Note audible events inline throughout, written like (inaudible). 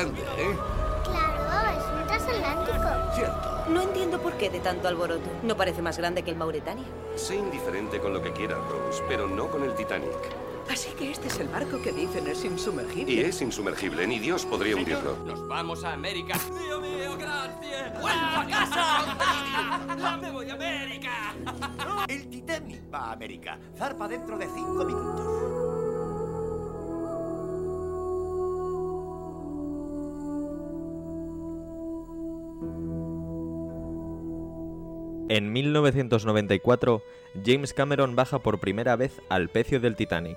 grande, ¿eh? Claro, es un transatlántico. Cierto. No entiendo por qué de tanto alboroto. ¿No parece más grande que el Mauretania? Sé indiferente con lo que quiera, Rose, pero no con el Titanic. Así que este es el barco que dicen es insumergible. Y es insumergible, ni Dios podría hundirlo. Nos vamos a América. Dios mío, gracias. ¡Vuelvo a casa! ¡Me voy a América! El Titanic va a América. Zarpa dentro de cinco minutos. En 1994, James Cameron baja por primera vez al pecio del Titanic.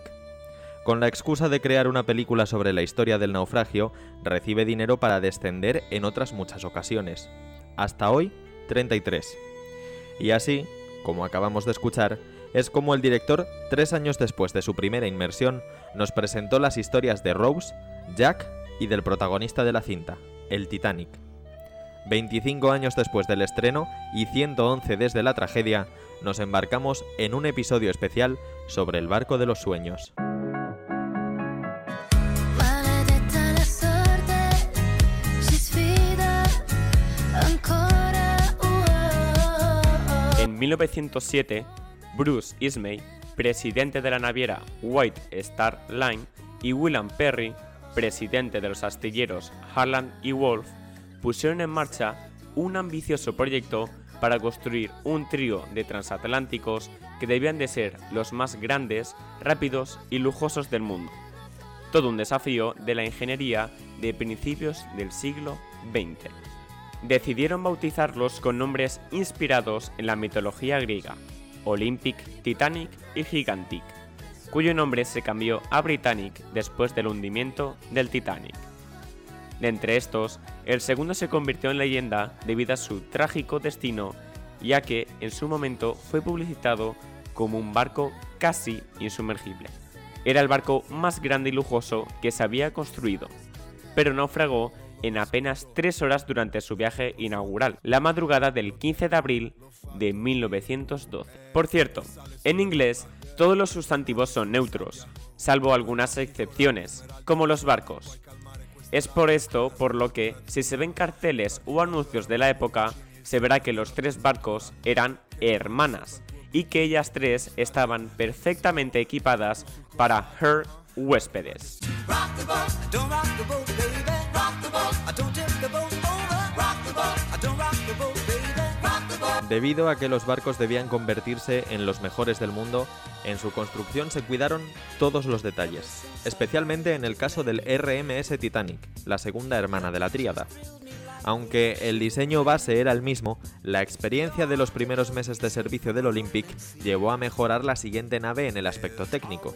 Con la excusa de crear una película sobre la historia del naufragio, recibe dinero para descender en otras muchas ocasiones. Hasta hoy, 33. Y así, como acabamos de escuchar, es como el director, tres años después de su primera inmersión, nos presentó las historias de Rose, Jack y del protagonista de la cinta, el Titanic. 25 años después del estreno y 111 desde la tragedia, nos embarcamos en un episodio especial sobre el barco de los sueños. En 1907, Bruce Ismay, presidente de la naviera White Star Line, y William Perry, presidente de los astilleros Harland y Wolff, pusieron en marcha un ambicioso proyecto para construir un trío de transatlánticos que debían de ser los más grandes, rápidos y lujosos del mundo. Todo un desafío de la ingeniería de principios del siglo XX. Decidieron bautizarlos con nombres inspirados en la mitología griega, Olympic, Titanic y Gigantic, cuyo nombre se cambió a Britannic después del hundimiento del Titanic. De entre estos, el segundo se convirtió en leyenda debido a su trágico destino, ya que en su momento fue publicitado como un barco casi insumergible. Era el barco más grande y lujoso que se había construido, pero naufragó en apenas tres horas durante su viaje inaugural, la madrugada del 15 de abril de 1912. Por cierto, en inglés todos los sustantivos son neutros, salvo algunas excepciones, como los barcos. Es por esto por lo que, si se ven carteles o anuncios de la época, se verá que los tres barcos eran hermanas y que ellas tres estaban perfectamente equipadas para her huéspedes. Debido a que los barcos debían convertirse en los mejores del mundo, en su construcción se cuidaron todos los detalles, especialmente en el caso del RMS Titanic, la segunda hermana de la tríada. Aunque el diseño base era el mismo, la experiencia de los primeros meses de servicio del Olympic llevó a mejorar la siguiente nave en el aspecto técnico.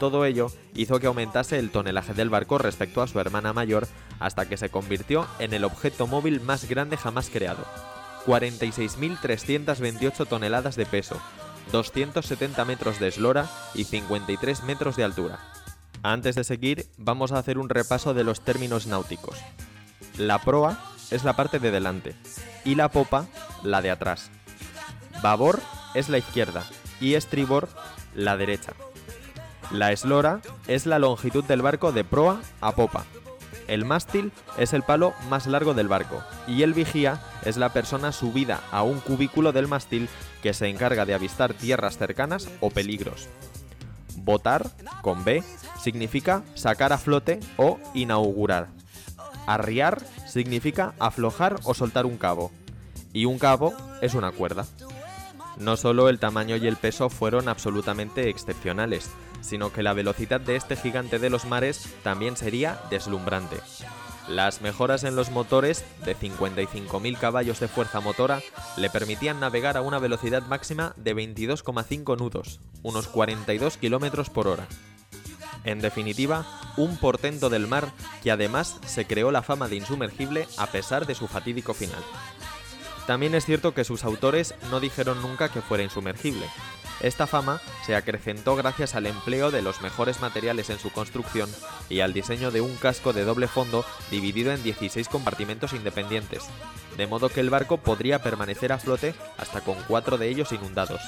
Todo ello hizo que aumentase el tonelaje del barco respecto a su hermana mayor hasta que se convirtió en el objeto móvil más grande jamás creado. 46.328 toneladas de peso, 270 metros de eslora y 53 metros de altura. Antes de seguir, vamos a hacer un repaso de los términos náuticos. La proa es la parte de delante y la popa la de atrás. Babor es la izquierda y estribor la derecha. La eslora es la longitud del barco de proa a popa. El mástil es el palo más largo del barco y el vigía es la persona subida a un cubículo del mástil que se encarga de avistar tierras cercanas o peligros. Botar, con B, significa sacar a flote o inaugurar. Arriar significa aflojar o soltar un cabo. Y un cabo es una cuerda. No solo el tamaño y el peso fueron absolutamente excepcionales, sino que la velocidad de este gigante de los mares también sería deslumbrante. Las mejoras en los motores, de 55.000 caballos de fuerza motora, le permitían navegar a una velocidad máxima de 22,5 nudos, unos 42 km por hora. En definitiva, un portento del mar que además se creó la fama de insumergible a pesar de su fatídico final. También es cierto que sus autores no dijeron nunca que fuera insumergible. Esta fama se acrecentó gracias al empleo de los mejores materiales en su construcción y al diseño de un casco de doble fondo dividido en 16 compartimentos independientes, de modo que el barco podría permanecer a flote hasta con cuatro de ellos inundados.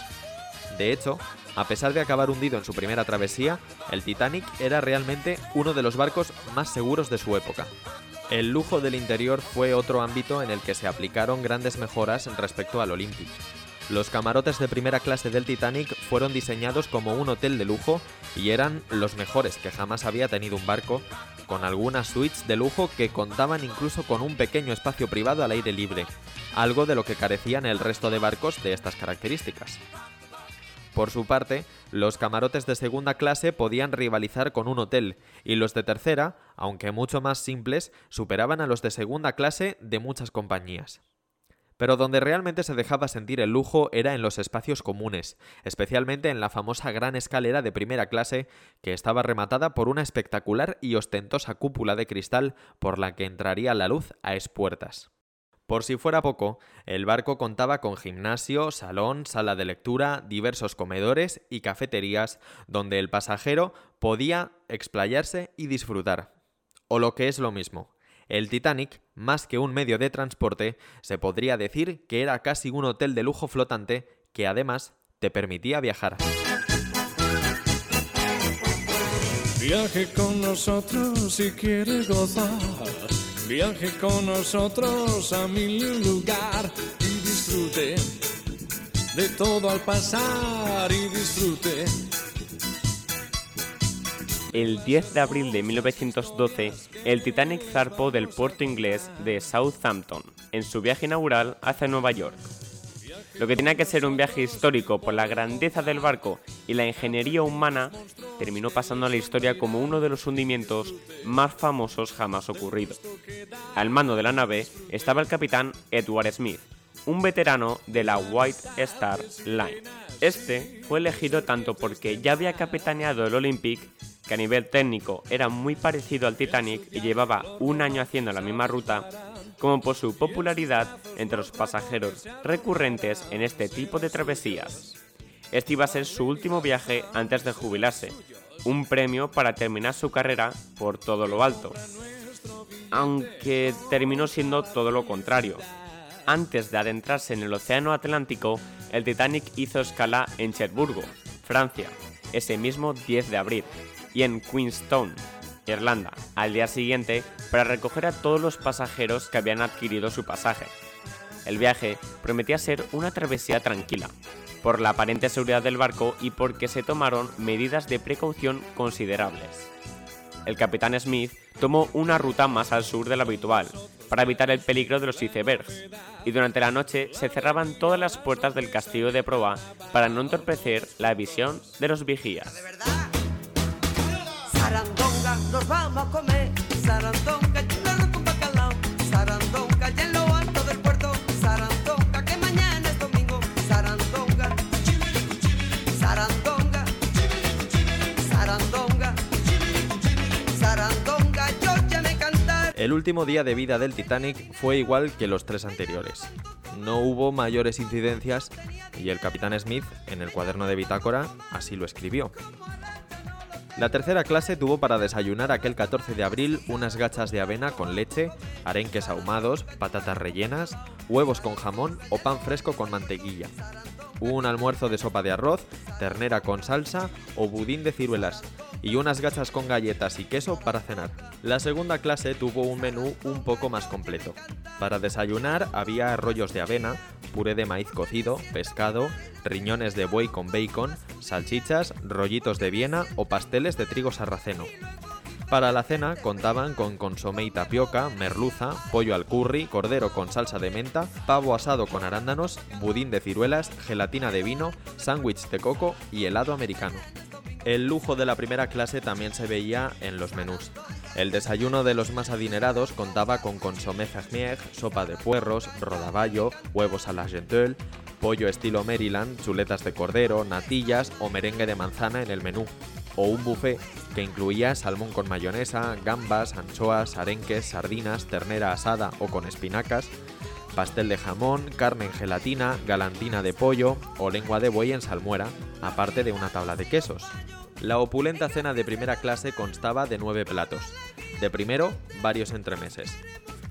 De hecho, a pesar de acabar hundido en su primera travesía, el Titanic era realmente uno de los barcos más seguros de su época. El lujo del interior fue otro ámbito en el que se aplicaron grandes mejoras respecto al Olympic. Los camarotes de primera clase del Titanic fueron diseñados como un hotel de lujo y eran los mejores que jamás había tenido un barco, con algunas suites de lujo que contaban incluso con un pequeño espacio privado al aire libre, algo de lo que carecían el resto de barcos de estas características. Por su parte, los camarotes de segunda clase podían rivalizar con un hotel, y los de tercera, aunque mucho más simples, superaban a los de segunda clase de muchas compañías. Pero donde realmente se dejaba sentir el lujo era en los espacios comunes, especialmente en la famosa gran escalera de primera clase que estaba rematada por una espectacular y ostentosa cúpula de cristal por la que entraría la luz a espuertas. Por si fuera poco, el barco contaba con gimnasio, salón, sala de lectura, diversos comedores y cafeterías donde el pasajero podía explayarse y disfrutar. O lo que es lo mismo, el Titanic, más que un medio de transporte, se podría decir que era casi un hotel de lujo flotante que además te permitía viajar. Viaje con nosotros si quiere gozar. Viaje con nosotros a mil lugar y disfrute de todo al pasar y disfrute. El 10 de abril de 1912, el Titanic zarpó del puerto inglés de Southampton en su viaje inaugural hacia Nueva York. Lo que tenía que ser un viaje histórico por la grandeza del barco y la ingeniería humana terminó pasando a la historia como uno de los hundimientos más famosos jamás ocurridos. Al mando de la nave estaba el capitán Edward Smith, un veterano de la White Star Line. Este fue elegido tanto porque ya había capitaneado el Olympic que a nivel técnico era muy parecido al Titanic y llevaba un año haciendo la misma ruta, como por su popularidad entre los pasajeros recurrentes en este tipo de travesías. Este iba a ser su último viaje antes de jubilarse, un premio para terminar su carrera por todo lo alto. Aunque terminó siendo todo lo contrario. Antes de adentrarse en el Océano Atlántico, el Titanic hizo escala en Cherburgo, Francia, ese mismo 10 de abril, y en Queenstown, Irlanda, al día siguiente para recoger a todos los pasajeros que habían adquirido su pasaje. El viaje prometía ser una travesía tranquila, por la aparente seguridad del barco y porque se tomaron medidas de precaución considerables. El capitán Smith tomó una ruta más al sur de la habitual, para evitar el peligro de los icebergs, y durante la noche se cerraban todas las puertas del castillo de proa para no entorpecer la visión de los vigías. Sarandonga, nos vamos a comer. Sarandonga, El último día de vida del Titanic fue igual que los tres anteriores. No hubo mayores incidencias y el capitán Smith, en el cuaderno de bitácora, así lo escribió. La tercera clase tuvo para desayunar aquel 14 de abril unas gachas de avena con leche, arenques ahumados, patatas rellenas, huevos con jamón o pan fresco con mantequilla. Un almuerzo de sopa de arroz, ternera con salsa o budín de ciruelas y unas gachas con galletas y queso para cenar. La segunda clase tuvo un menú un poco más completo. Para desayunar había arroyos de avena, puré de maíz cocido, pescado, riñones de buey con bacon, salchichas, rollitos de Viena o pasteles de trigo sarraceno. Para la cena contaban con consomé y tapioca, merluza, pollo al curry, cordero con salsa de menta, pavo asado con arándanos, budín de ciruelas, gelatina de vino, sándwich de coco y helado americano. El lujo de la primera clase también se veía en los menús. El desayuno de los más adinerados contaba con consomé fermier, sopa de puerros, rodaballo, huevos a la gentelle, pollo estilo Maryland, chuletas de cordero, natillas o merengue de manzana en el menú, o un buffet que incluía salmón con mayonesa, gambas, anchoas, arenques, sardinas, ternera asada o con espinacas, pastel de jamón, carne en gelatina, galantina de pollo o lengua de buey en salmuera, aparte de una tabla de quesos. La opulenta cena de primera clase constaba de nueve platos. De primero, varios entremeses.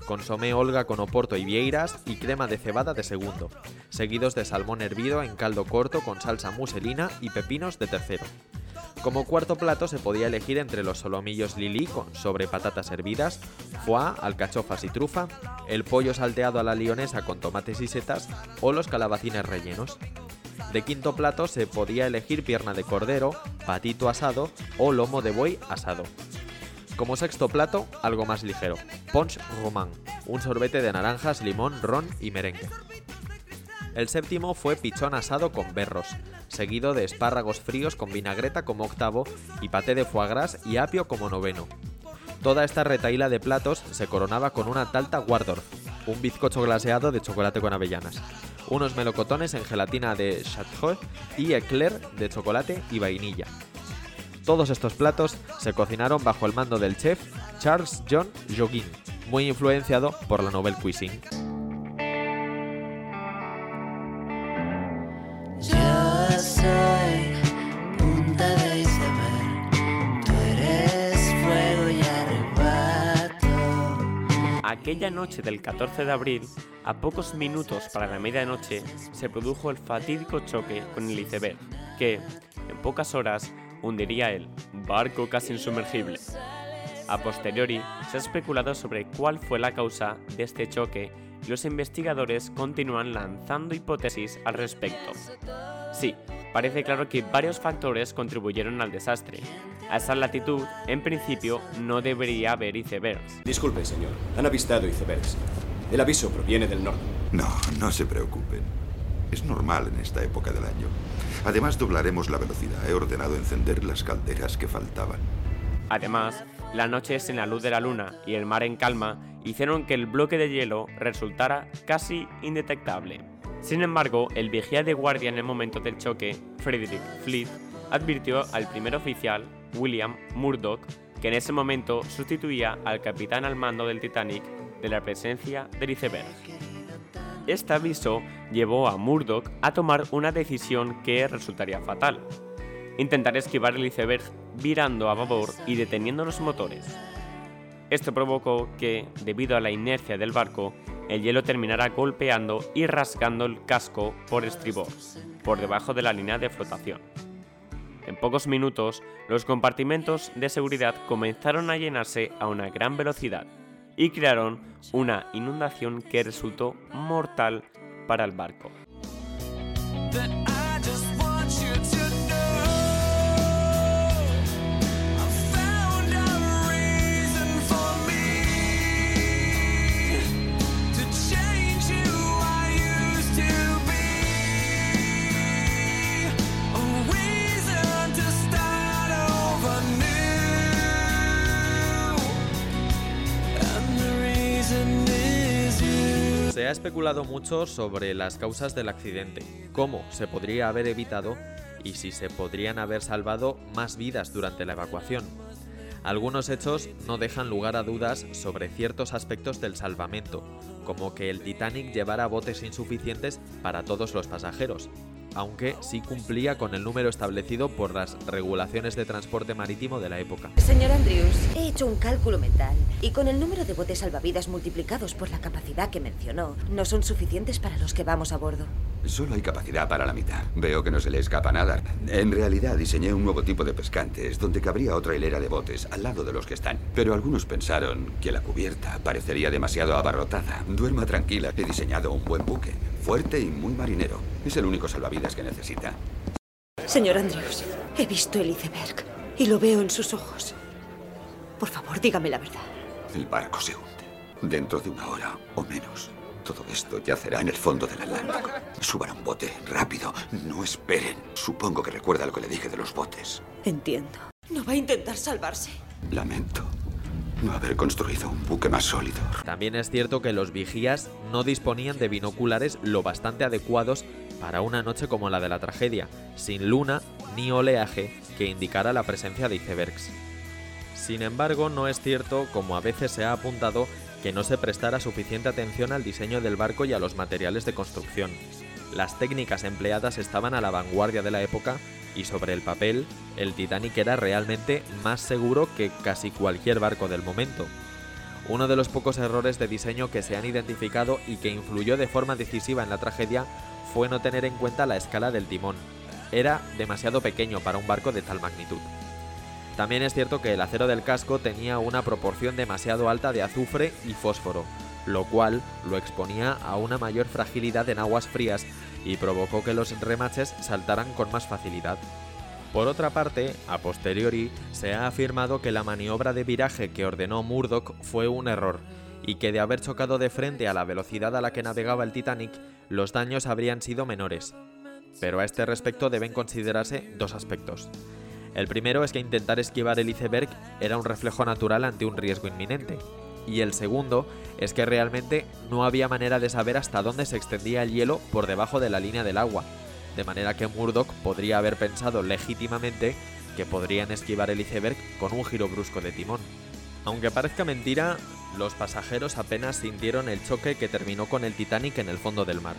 Consomé Olga con oporto y vieiras y crema de cebada de segundo, seguidos de salmón hervido en caldo corto con salsa muselina y pepinos de tercero. Como cuarto plato se podía elegir entre los solomillos lili con sobre patatas hervidas, foie, alcachofas y trufa, el pollo salteado a la lionesa con tomates y setas o los calabacines rellenos. De quinto plato se podía elegir pierna de cordero, patito asado o lomo de buey asado. Como sexto plato, algo más ligero, punch román, un sorbete de naranjas, limón, ron y merengue. El séptimo fue pichón asado con berros, seguido de espárragos fríos con vinagreta como octavo y paté de foie gras y apio como noveno. Toda esta retaíla de platos se coronaba con una talta Wardorf, un bizcocho glaseado de chocolate con avellanas, unos melocotones en gelatina de Chartreux y eclair de chocolate y vainilla. Todos estos platos se cocinaron bajo el mando del chef Charles John Joguin, muy influenciado por la Nouvelle Cuisine. Aquella noche del 14 de abril, a pocos minutos para la medianoche, se produjo el fatídico choque con el iceberg, que, en pocas horas, hundiría el barco casi insumergible. A posteriori, se ha especulado sobre cuál fue la causa de este choque los investigadores continúan lanzando hipótesis al respecto. Sí, parece claro que varios factores contribuyeron al desastre. A esa latitud, en principio, no debería haber icebergs. Disculpe, señor. Han avistado icebergs. El aviso proviene del norte. No, no se preocupen. Es normal en esta época del año. Además, doblaremos la velocidad. He ordenado encender las calderas que faltaban. Además, la noche sin la luz de la luna y el mar en calma hicieron que el bloque de hielo resultara casi indetectable. Sin embargo, el vigía de guardia en el momento del choque, Frederick Fleet, advirtió al primer oficial, William Murdoch, que en ese momento sustituía al capitán al mando del Titanic, de la presencia del iceberg. Este aviso llevó a Murdoch a tomar una decisión que resultaría fatal. Intentar esquivar el iceberg virando a babor y deteniendo los motores. Esto provocó que, debido a la inercia del barco, el hielo terminara golpeando y rasgando el casco por estribor, por debajo de la línea de flotación. En pocos minutos, los compartimentos de seguridad comenzaron a llenarse a una gran velocidad y crearon una inundación que resultó mortal para el barco. Se ha especulado mucho sobre las causas del accidente, cómo se podría haber evitado y si se podrían haber salvado más vidas durante la evacuación. Algunos hechos no dejan lugar a dudas sobre ciertos aspectos del salvamento, como que el Titanic llevara botes insuficientes para todos los pasajeros, aunque sí cumplía con el número establecido por las regulaciones de transporte marítimo de la época. Señor Andrews, he hecho un cálculo mental y con el número de botes salvavidas multiplicados por la capacidad que mencionó, no son suficientes para los que vamos a bordo. Solo hay capacidad para la mitad. Veo que no se le escapa nada. En realidad diseñé un nuevo tipo de pescantes donde cabría otra hilera de botes al lado de los que están. Pero algunos pensaron que la cubierta parecería demasiado abarrotada. Duerma tranquila. He diseñado un buen buque, fuerte y muy marinero. Es el único salvavidas que necesita. Señor Andrews, he visto el iceberg y lo veo en sus ojos. Por favor, dígame la verdad. El barco se hunde. Dentro de una hora o menos. Todo esto yacerá en el fondo del Atlántico. Suban a un bote, rápido. No esperen. Supongo que recuerda lo que le dije de los botes. Entiendo. ¿No va a intentar salvarse? Lamento haber construido un buque más sólido. También es cierto que los vigías no disponían de binoculares lo bastante adecuados para una noche como la de la tragedia, sin luna ni oleaje que indicara la presencia de icebergs. Sin embargo, no es cierto, como a veces se ha apuntado, que no se prestara suficiente atención al diseño del barco y a los materiales de construcción. Las técnicas empleadas estaban a la vanguardia de la época y sobre el papel, el Titanic era realmente más seguro que casi cualquier barco del momento. Uno de los pocos errores de diseño que se han identificado y que influyó de forma decisiva en la tragedia fue no tener en cuenta la escala del timón. era demasiado pequeño para un barco de tal magnitud. También es cierto que el acero del casco tenía una proporción demasiado alta de azufre y fósforo, lo cual lo exponía a una mayor fragilidad en aguas frías y provocó que los remaches saltaran con más facilidad. Por otra parte, a posteriori, se ha afirmado que la maniobra de viraje que ordenó Murdoch fue un error, y que de haber chocado de frente a la velocidad a la que navegaba el Titanic, los daños habrían sido menores. Pero a este respecto deben considerarse dos aspectos. El primero es que intentar esquivar el iceberg era un reflejo natural ante un riesgo inminente. Y el segundo es que realmente no había manera de saber hasta dónde se extendía el hielo por debajo de la línea del agua, de manera que Murdoch podría haber pensado legítimamente que podrían esquivar el iceberg con un giro brusco de timón. Aunque parezca mentira, los pasajeros apenas sintieron el choque que terminó con el Titanic en el fondo del mar.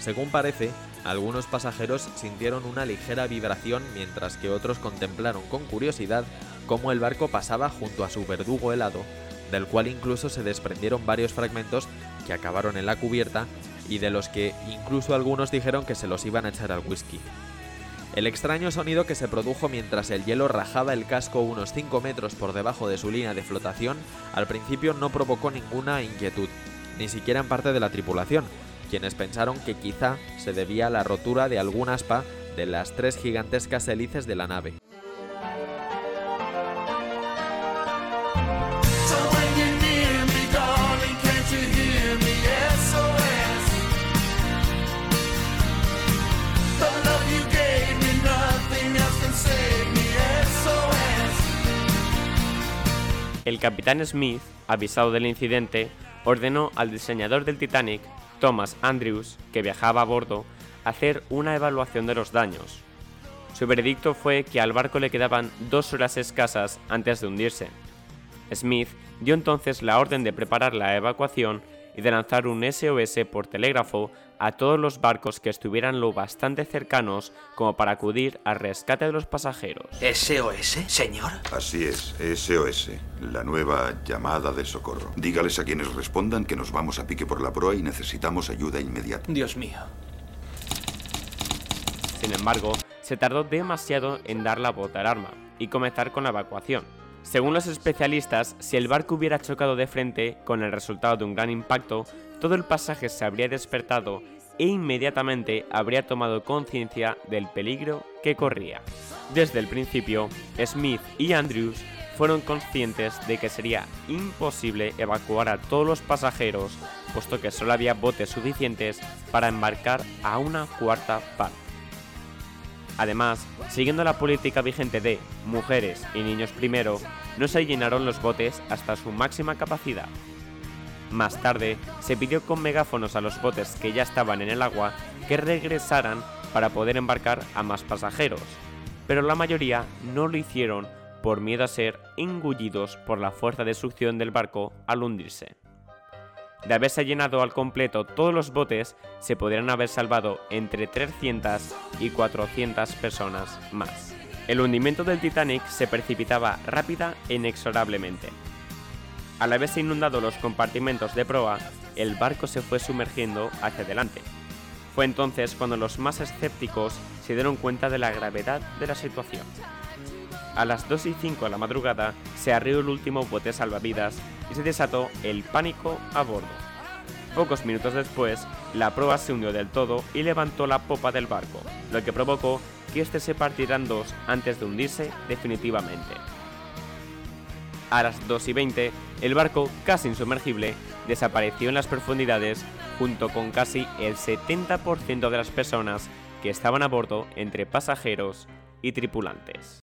Según parece, algunos pasajeros sintieron una ligera vibración mientras que otros contemplaron con curiosidad cómo el barco pasaba junto a su verdugo helado, del cual incluso se desprendieron varios fragmentos que acabaron en la cubierta y de los que incluso algunos dijeron que se los iban a echar al whisky. El extraño sonido que se produjo mientras el hielo rajaba el casco unos 5 metros por debajo de su línea de flotación al principio no provocó ninguna inquietud, ni siquiera en parte de la tripulación, quienes pensaron que quizá se debía a la rotura de algún aspa de las tres gigantescas hélices de la nave. El capitán Smith, avisado del incidente, ordenó al diseñador del Titanic, Thomas Andrews, que viajaba a bordo, hacer una evaluación de los daños. Su veredicto fue que al barco le quedaban dos horas escasas antes de hundirse. Smith dio entonces la orden de preparar la evacuación y de lanzar un SOS por telégrafo a todos los barcos que estuvieran lo bastante cercanos como para acudir al rescate de los pasajeros. ¿SOS, señor? Así es, SOS, la nueva llamada de socorro. Dígales a quienes respondan que nos vamos a pique por la proa y necesitamos ayuda inmediata. Dios mío. Sin embargo, se tardó demasiado en dar la bota al arma y comenzar con la evacuación. Según los especialistas, si el barco hubiera chocado de frente, con el resultado de un gran impacto, todo el pasaje se habría despertado e inmediatamente habría tomado conciencia del peligro que corría. Desde el principio, Smith y Andrews fueron conscientes de que sería imposible evacuar a todos los pasajeros, puesto que solo había botes suficientes para embarcar a una cuarta parte. Además, siguiendo la política vigente de mujeres y niños primero, no se llenaron los botes hasta su máxima capacidad. Más tarde, se pidió con megáfonos a los botes que ya estaban en el agua que regresaran para poder embarcar a más pasajeros, pero la mayoría no lo hicieron por miedo a ser engullidos por la fuerza de succión del barco al hundirse. De haberse llenado al completo todos los botes, se podrían haber salvado entre 300 y 400 personas más. El hundimiento del Titanic se precipitaba rápida e inexorablemente. Al haberse inundado los compartimentos de proa, el barco se fue sumergiendo hacia adelante. Fue entonces cuando los más escépticos se dieron cuenta de la gravedad de la situación. A las 2 y 5 de la madrugada se arrió el último bote salvavidas y se desató el pánico a bordo. Pocos minutos después, la proa se hundió del todo y levantó la popa del barco, lo que provocó que este se partiera en dos antes de hundirse definitivamente. A las 2 y 20, el barco, casi insumergible, desapareció en las profundidades junto con casi el 70% de las personas que estaban a bordo entre pasajeros y tripulantes.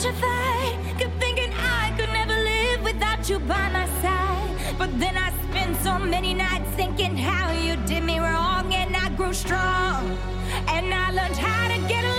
Petrified, kept thinking I could never live without you by my side. But then I spent so many nights thinking how you did me wrong, and I grew strong, and I learned how to get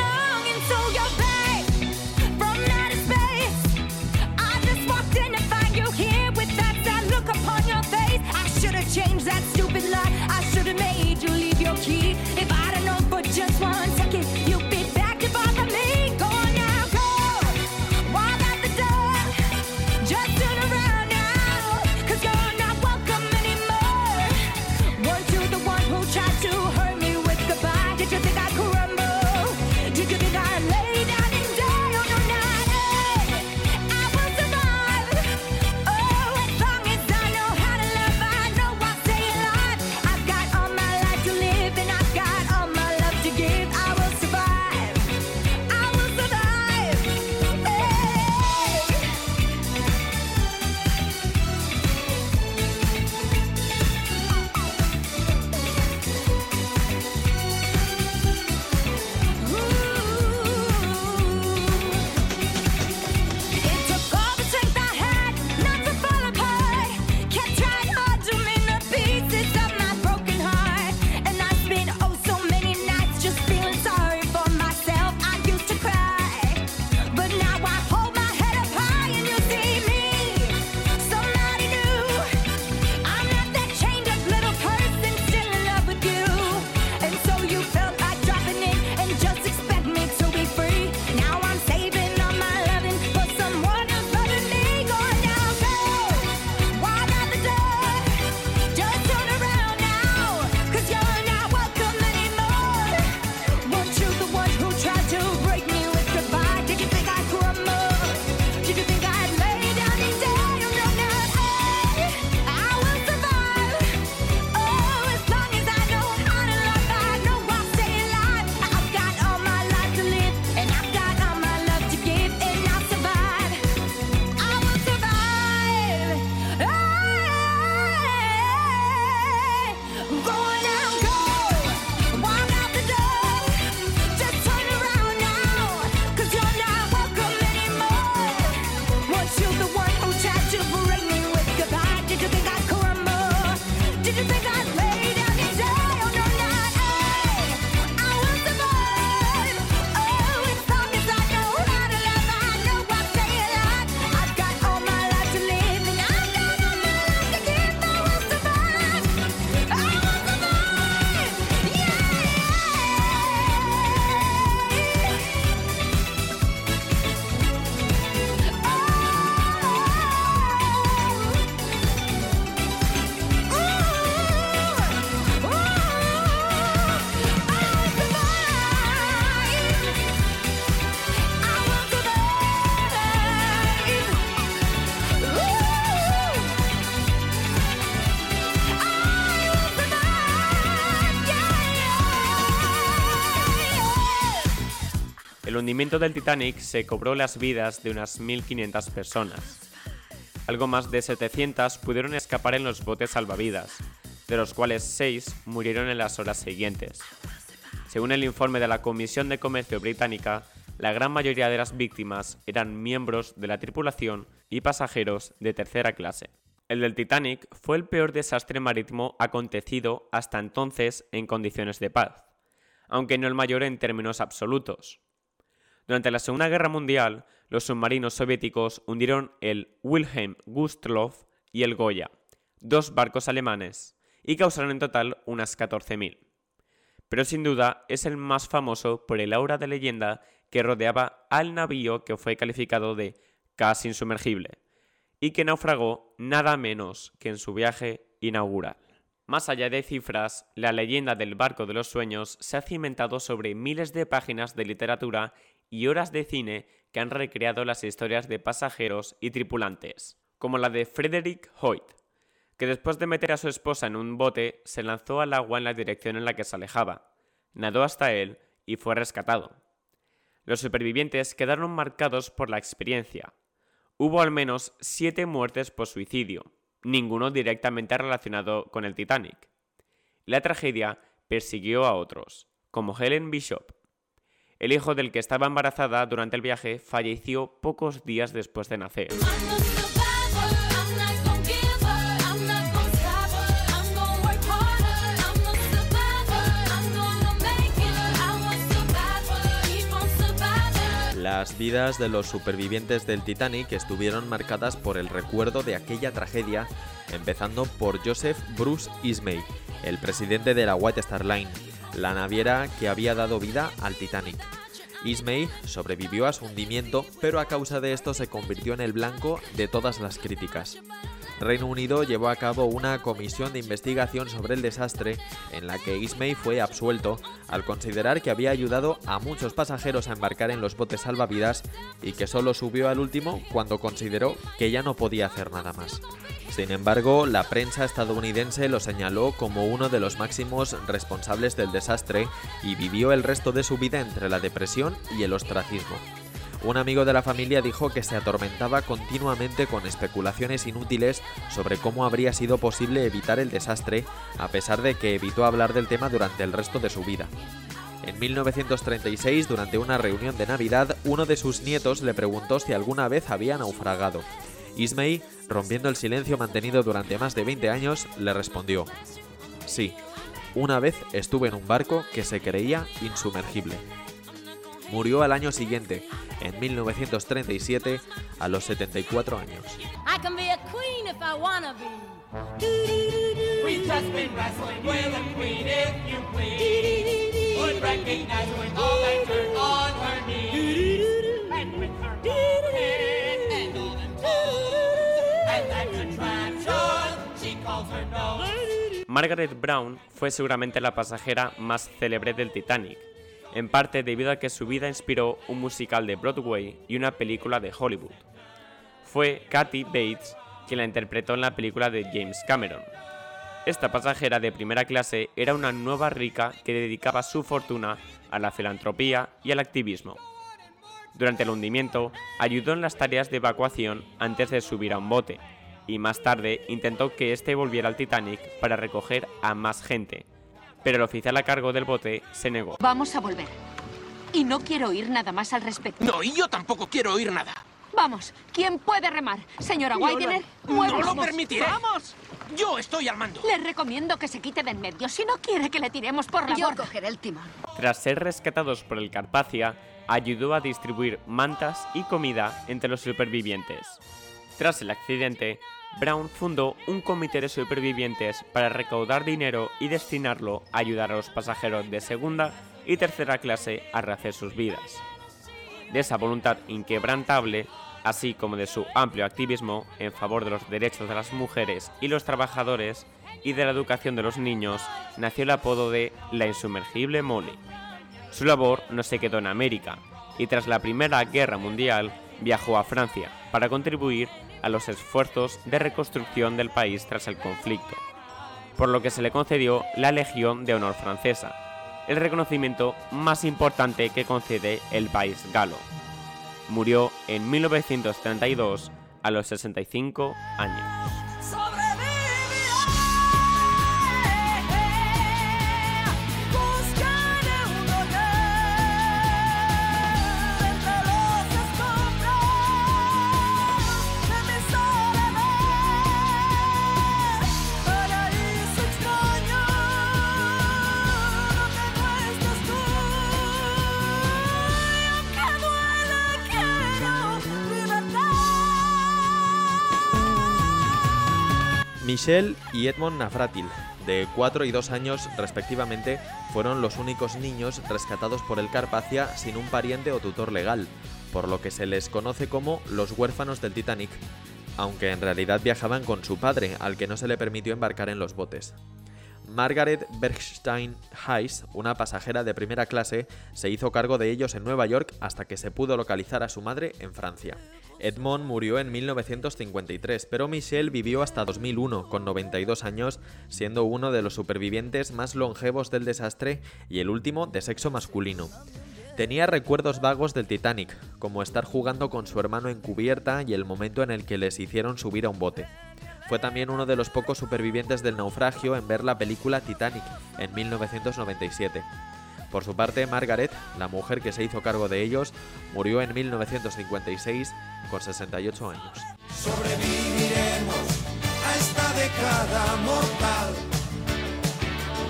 hundimiento del Titanic se cobró las vidas de unas 1.500 personas. Algo más de 700 pudieron escapar en los botes salvavidas, de los cuales 6 murieron en las horas siguientes. Según el informe de la Comisión de Comercio británica, la gran mayoría de las víctimas eran miembros de la tripulación y pasajeros de tercera clase. El del Titanic fue el peor desastre marítimo acontecido hasta entonces en condiciones de paz, aunque no el mayor en términos absolutos. Durante la Segunda Guerra Mundial, los submarinos soviéticos hundieron el Wilhelm Gustloff y el Goya, dos barcos alemanes, y causaron en total unas 14.000. Pero sin duda es el más famoso por el aura de leyenda que rodeaba al navío que fue calificado de casi insumergible, y que naufragó nada menos que en su viaje inaugural. Más allá de cifras, la leyenda del barco de los sueños se ha cimentado sobre miles de páginas de literatura y horas de cine que han recreado las historias de pasajeros y tripulantes, como la de Frederick Hoyt, que después de meter a su esposa en un bote se lanzó al agua en la dirección en la que se alejaba, nadó hasta él y fue rescatado. Los supervivientes quedaron marcados por la experiencia, Hubo al menos siete muertes por suicidio, ninguno directamente relacionado con el Titanic. La tragedia persiguió a otros, como Helen Bishop. El hijo del que estaba embarazada durante el viaje falleció pocos días después de nacer. Las vidas de los supervivientes del Titanic estuvieron marcadas por el recuerdo de aquella tragedia, empezando por Joseph Bruce Ismay, el presidente de la White Star Line, la naviera que había dado vida al Titanic. Ismay sobrevivió a su hundimiento, pero a causa de esto se convirtió en el blanco de todas las críticas. Reino Unido llevó a cabo una comisión de investigación sobre el desastre en la que Ismay fue absuelto al considerar que había ayudado a muchos pasajeros a embarcar en los botes salvavidas y que solo subió al último cuando consideró que ya no podía hacer nada más. Sin embargo, la prensa estadounidense lo señaló como uno de los máximos responsables del desastre y vivió el resto de su vida entre la depresión y el ostracismo. Un amigo de la familia dijo que se atormentaba continuamente con especulaciones inútiles sobre cómo habría sido posible evitar el desastre, a pesar de que evitó hablar del tema durante el resto de su vida. En 1936, durante una reunión de Navidad, uno de sus nietos le preguntó si alguna vez había naufragado. Ismay, rompiendo el silencio mantenido durante más de 20 años, le respondió, Sí, una vez estuve en un barco que se creía insumergible. Murió al año siguiente, en 1937, a los 74 años. Margaret Brown fue seguramente la pasajera más célebre del Titanic, en parte debido a que su vida inspiró un musical de Broadway y una película de Hollywood. Fue Kathy Bates quien la interpretó en la película de James Cameron. Esta pasajera de primera clase era una nueva rica que dedicaba su fortuna a la filantropía y al activismo. Durante el hundimiento, ayudó en las tareas de evacuación antes de subir a un bote, y más tarde intentó que éste volviera al Titanic para recoger a más gente, pero el oficial a cargo del bote se negó. Vamos a volver. Y no quiero oír nada más al respecto. No, y yo tampoco quiero oír nada. Vamos, ¿quién puede remar? Señora Yo Widener, no- no lo permitiré. ¡Vamos! Yo estoy al mando. Le recomiendo que se quite de en medio si no quiere que le tiremos por la Yo borda. cogeré el timón. Tras ser rescatados por el Carpacia, ayudó a distribuir mantas y comida entre los supervivientes. Tras el accidente, Brown fundó un comité de supervivientes para recaudar dinero y destinarlo a ayudar a los pasajeros de segunda y tercera clase a rehacer sus vidas. De esa voluntad inquebrantable, así como de su amplio activismo en favor de los derechos de las mujeres y los trabajadores y de la educación de los niños, nació el apodo de la insumergible Molly. Su labor no se quedó en América y tras la Primera Guerra Mundial viajó a Francia para contribuir a los esfuerzos de reconstrucción del país tras el conflicto, por lo que se le concedió la Legión de Honor francesa, el reconocimiento más importante que concede el país galo. Murió en 1932 a los 65 años. Michelle y Edmond Navratil, de 4 y 2 años respectivamente, fueron los únicos niños rescatados por el Carpacia sin un pariente o tutor legal, por lo que se les conoce como los huérfanos del Titanic, aunque en realidad viajaban con su padre, al que no se le permitió embarcar en los botes. Margaret Bergstein Heiss, una pasajera de primera clase, se hizo cargo de ellos en Nueva York hasta que se pudo localizar a su madre en Francia. Edmond murió en 1953, pero Michelle vivió hasta 2001, con 92 años, siendo uno de los supervivientes más longevos del desastre y el último de sexo masculino. Tenía recuerdos vagos del Titanic, como estar jugando con su hermano en cubierta y el momento en el que les hicieron subir a un bote. Fue también uno de los pocos supervivientes del naufragio en ver la película Titanic en 1997. Por su parte, Margaret, la mujer que se hizo cargo de ellos, murió en 1956 con 68 años. Sobreviviremos a esta década mortal.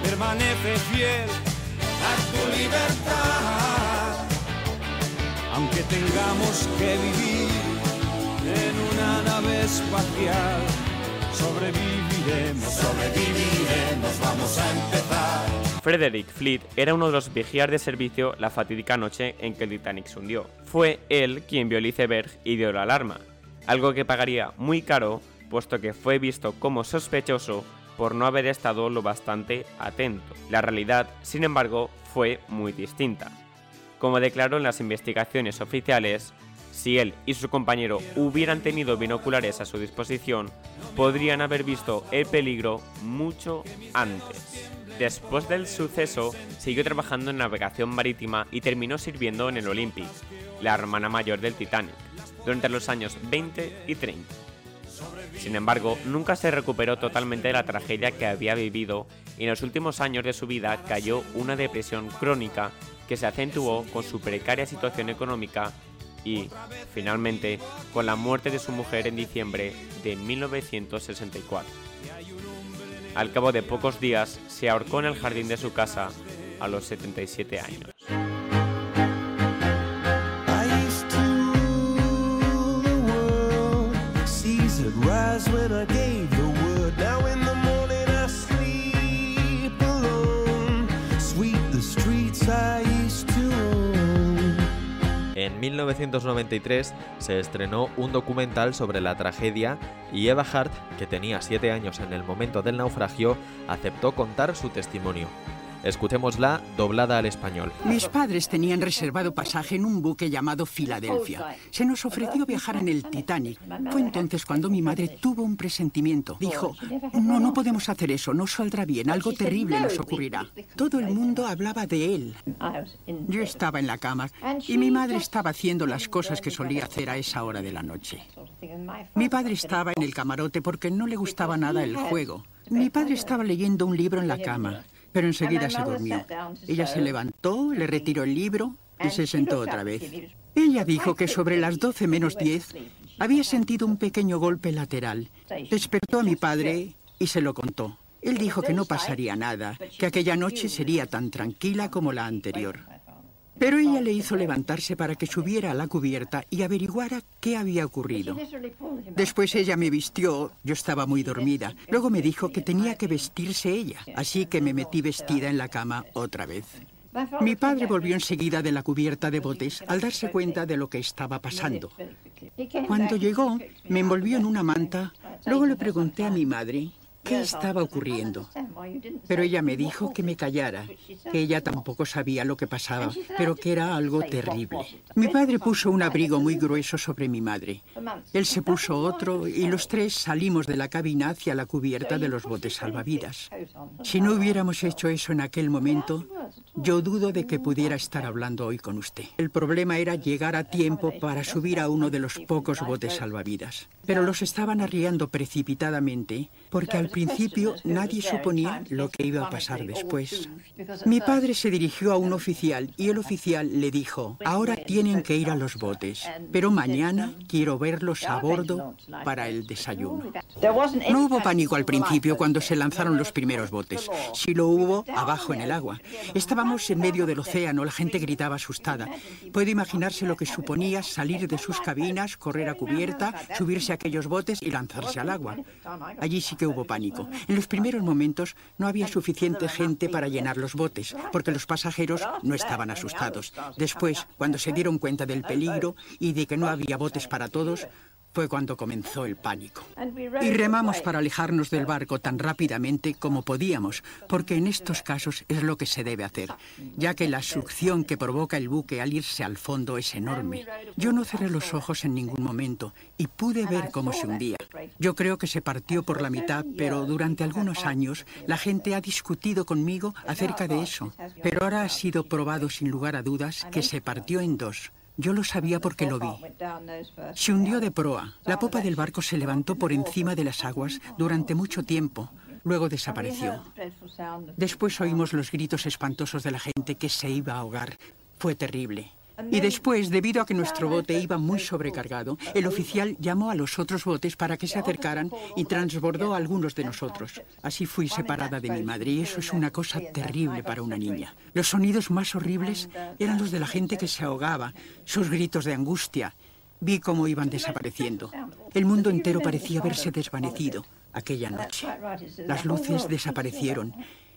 Permanece fiel a tu libertad. Aunque tengamos que vivir en una nave espacial, sobreviviremos, sobreviviremos, vamos a empezar. Frederick Fleet era uno de los vigías de servicio la fatídica noche en que el Titanic se hundió. Fue él quien vio el iceberg y dio la alarma, algo que pagaría muy caro puesto que fue visto como sospechoso por no haber estado lo bastante atento. La realidad, sin embargo, fue muy distinta. Como declaró en las investigaciones oficiales, si él y su compañero hubieran tenido binoculares a su disposición, podrían haber visto el peligro mucho antes. Después del suceso, siguió trabajando en navegación marítima y terminó sirviendo en el Olympic, la hermana mayor del Titanic, durante los años 20 y 30. Sin embargo, nunca se recuperó totalmente de la tragedia que había vivido y en los últimos años de su vida cayó una depresión crónica que se acentuó con su precaria situación económica y, finalmente, con la muerte de su mujer en diciembre de 1964. Al cabo de pocos días, se ahorcó en el jardín de su casa a los 77 años. En 1993 se estrenó un documental sobre la tragedia y Eva Hart, que tenía 7 años en el momento del naufragio, aceptó contar su testimonio. Escuchémosla doblada al español. Mis padres tenían reservado pasaje en un buque llamado Filadelfia. Se nos ofreció viajar en el Titanic. Fue entonces cuando mi madre tuvo un presentimiento. Dijo, no, no podemos hacer eso, no saldrá bien, algo terrible nos ocurrirá. Todo el mundo hablaba de él. Yo estaba en la cama y mi madre estaba haciendo las cosas que solía hacer a esa hora de la noche. Mi padre estaba en el camarote porque no le gustaba nada el juego. Mi padre estaba leyendo un libro en la cama, pero enseguida se durmió. Ella se levantó, le retiró el libro y se sentó otra vez. Ella dijo que sobre las 12 menos 10 había sentido un pequeño golpe lateral. Despertó a mi padre y se lo contó. Él dijo que no pasaría nada, que aquella noche sería tan tranquila como la anterior. Pero ella le hizo levantarse para que subiera a la cubierta y averiguara qué había ocurrido. Después ella me vistió, yo estaba muy dormida. Luego me dijo que tenía que vestirse ella, así que me metí vestida en la cama otra vez. Mi padre volvió enseguida de la cubierta de botes al darse cuenta de lo que estaba pasando. Cuando llegó, me envolvió en una manta. Luego le pregunté a mi madre qué estaba ocurriendo. Pero ella me dijo que me callara, que ella tampoco sabía lo que pasaba, pero que era algo terrible. Mi padre puso un abrigo muy grueso sobre mi madre. Él se puso otro y los tres salimos de la cabina hacia la cubierta de los botes salvavidas. Si no hubiéramos hecho eso en aquel momento, Yo dudo de que pudiera estar hablando hoy con usted. El problema era llegar a tiempo para subir a uno de los pocos botes salvavidas. Pero los estaban arriando precipitadamente porque al principio nadie suponía lo que iba a pasar después. Mi padre se dirigió a un oficial y el oficial le dijo, ahora tienen que ir a los botes, pero mañana quiero verlos a bordo para el desayuno. No hubo pánico al principio cuando se lanzaron los primeros botes. Sí lo hubo abajo en el agua. Estábamos en medio del océano, la gente gritaba asustada. Puede imaginarse lo que suponía salir de sus cabinas, correr a cubierta, subirse a aquellos botes y lanzarse al agua. Allí sí hubo pánico. En los primeros momentos no había suficiente gente para llenar los botes, porque los pasajeros no estaban asustados. Después, cuando se dieron cuenta del peligro y de que no había botes para todos, fue cuando comenzó el pánico. Y remamos para alejarnos del barco tan rápidamente como podíamos, porque en estos casos es lo que se debe hacer, ya que la succión que provoca el buque al irse al fondo es enorme. Yo no cerré los ojos en ningún momento y pude ver cómo se hundía. Yo creo que se partió por la mitad, pero durante algunos años la gente ha discutido conmigo acerca de eso. Pero ahora ha sido probado sin lugar a dudas que se partió en dos. Yo lo sabía porque lo vi. Se hundió de proa. La popa del barco se levantó por encima de las aguas durante mucho tiempo. Luego desapareció. Después oímos los gritos espantosos de la gente que se iba a ahogar. Fue terrible. Y después, debido a que nuestro bote iba muy sobrecargado, el oficial llamó a los otros botes para que se acercaran y transbordó a algunos de nosotros. Así fui separada de mi madre y eso es una cosa terrible para una niña. Los sonidos más horribles eran los de la gente que se ahogaba, sus gritos de angustia. Vi cómo iban desapareciendo. El mundo entero parecía haberse desvanecido aquella noche. Las luces desaparecieron.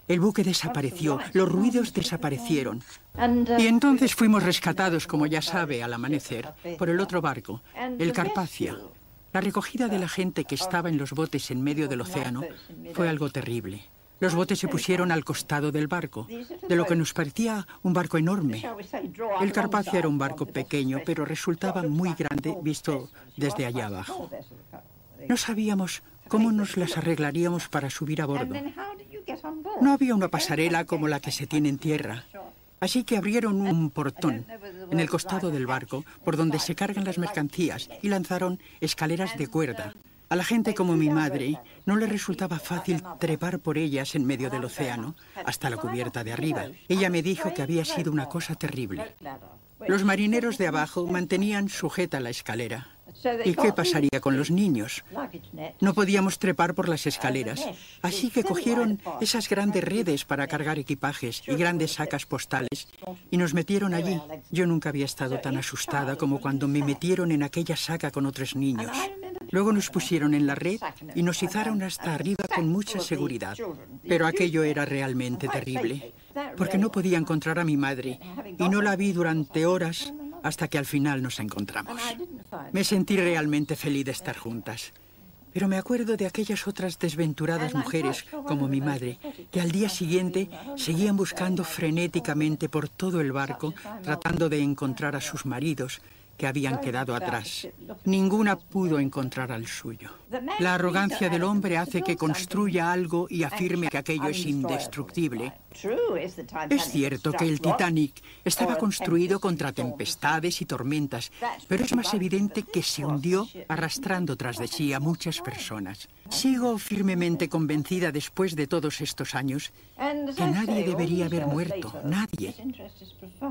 El buque desapareció, los ruidos desaparecieron. Y entonces fuimos rescatados, como ya sabe, al amanecer, por el otro barco, el Carpacia. La recogida de la gente que estaba en los botes en medio del océano fue algo terrible. Los botes se pusieron al costado del barco, de lo que nos parecía un barco enorme. El Carpacia era un barco pequeño, pero resultaba muy grande visto desde allá abajo. No sabíamos cómo nos las arreglaríamos para subir a bordo. No había una pasarela como la que se tiene en tierra. Así que abrieron un portón en el costado del barco por donde se cargan las mercancías y lanzaron escaleras de cuerda. A la gente como mi madre no le resultaba fácil trepar por ellas en medio del océano hasta la cubierta de arriba. Ella me dijo que había sido una cosa terrible. Los marineros de abajo mantenían sujeta la escalera. ¿Y qué pasaría con los niños? No podíamos trepar por las escaleras, así que cogieron esas grandes redes para cargar equipajes y grandes sacas postales y nos metieron allí. Yo nunca había estado tan asustada como cuando me metieron en aquella saca con otros niños. Luego nos pusieron en la red y nos izaron hasta arriba con mucha seguridad. Pero aquello era realmente terrible, porque no podía encontrar a mi madre y no la vi durante horas hasta que al final nos encontramos. Me sentí realmente feliz de estar juntas. Pero me acuerdo de aquellas otras desventuradas mujeres, como mi madre, que al día siguiente seguían buscando frenéticamente por todo el barco, tratando de encontrar a sus maridos, que habían quedado atrás. Ninguna pudo encontrar al suyo. La arrogancia del hombre hace que construya algo y afirme que aquello es indestructible. Es cierto que el Titanic estaba construido contra tempestades y tormentas, pero es más evidente que se hundió arrastrando tras de sí a muchas personas. Sigo firmemente convencida después de todos estos años que nadie debería haber muerto, nadie.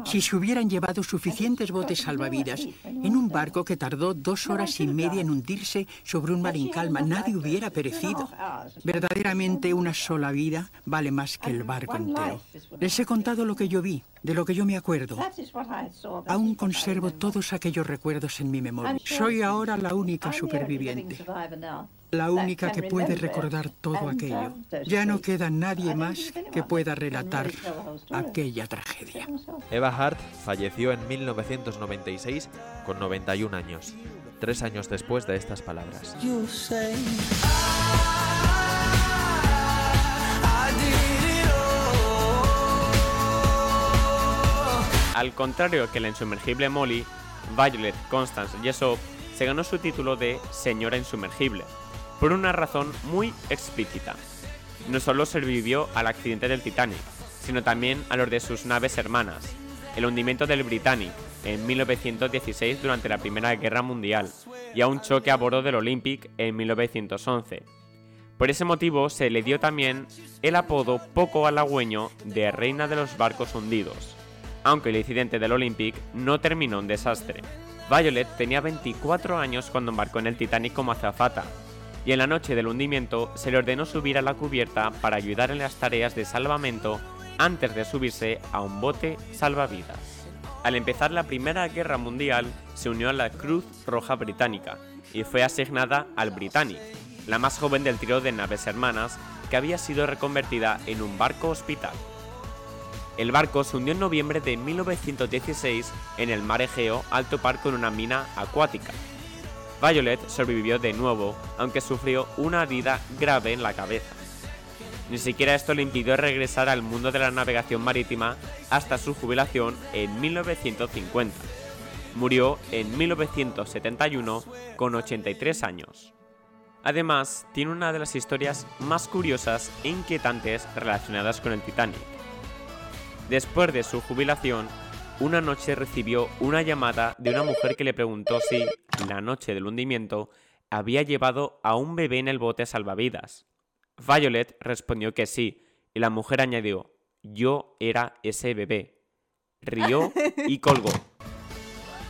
Si se hubieran llevado suficientes botes salvavidas en un barco que tardó dos horas y media en hundirse sobre un mar en nadie hubiera perecido. Verdaderamente una sola vida vale más que el barco entero. Les he contado lo que yo vi, de lo que yo me acuerdo. Aún conservo todos aquellos recuerdos en mi memoria. Soy ahora la única superviviente. La única que puede recordar todo aquello. Ya no queda nadie más que pueda relatar aquella tragedia. Eva Hart falleció en 1996 con 91 años, tres años después de estas palabras. Al contrario que la insumergible Molly, Violet Constance Jessop se ganó su título de Señora Insumergible, por una razón muy explícita. No solo sobrevivió al accidente del Titanic, sino también a los de sus naves hermanas. El hundimiento del Britannic en 1916 durante la Primera Guerra Mundial y a un choque a bordo del Olympic en 1911. Por ese motivo se le dio también el apodo poco halagüeño de Reina de los Barcos Hundidos, aunque el incidente del Olympic no terminó en desastre. Violet tenía 24 años cuando embarcó en el Titanic como azafata, y en la noche del hundimiento se le ordenó subir a la cubierta para ayudar en las tareas de salvamento antes de subirse a un bote salvavidas. Al empezar la Primera Guerra Mundial, se unió a la Cruz Roja Británica y fue asignada al Britannic, la más joven del trío de naves hermanas que había sido reconvertida en un barco hospital. El barco se hundió en noviembre de 1916 en el mar Egeo al topar con una mina acuática. Violet sobrevivió de nuevo, aunque sufrió una herida grave en la cabeza. Ni siquiera esto le impidió regresar al mundo de la navegación marítima hasta su jubilación en 1950. Murió en 1971 con 83 años. Además, tiene una de las historias más curiosas e inquietantes relacionadas con el Titanic. Después de su jubilación, una noche recibió una llamada de una mujer que le preguntó si, la noche del hundimiento, había llevado a un bebé en el bote salvavidas. Violet respondió que sí, y la mujer añadió, yo era ese bebé. Rió (laughs) y colgó.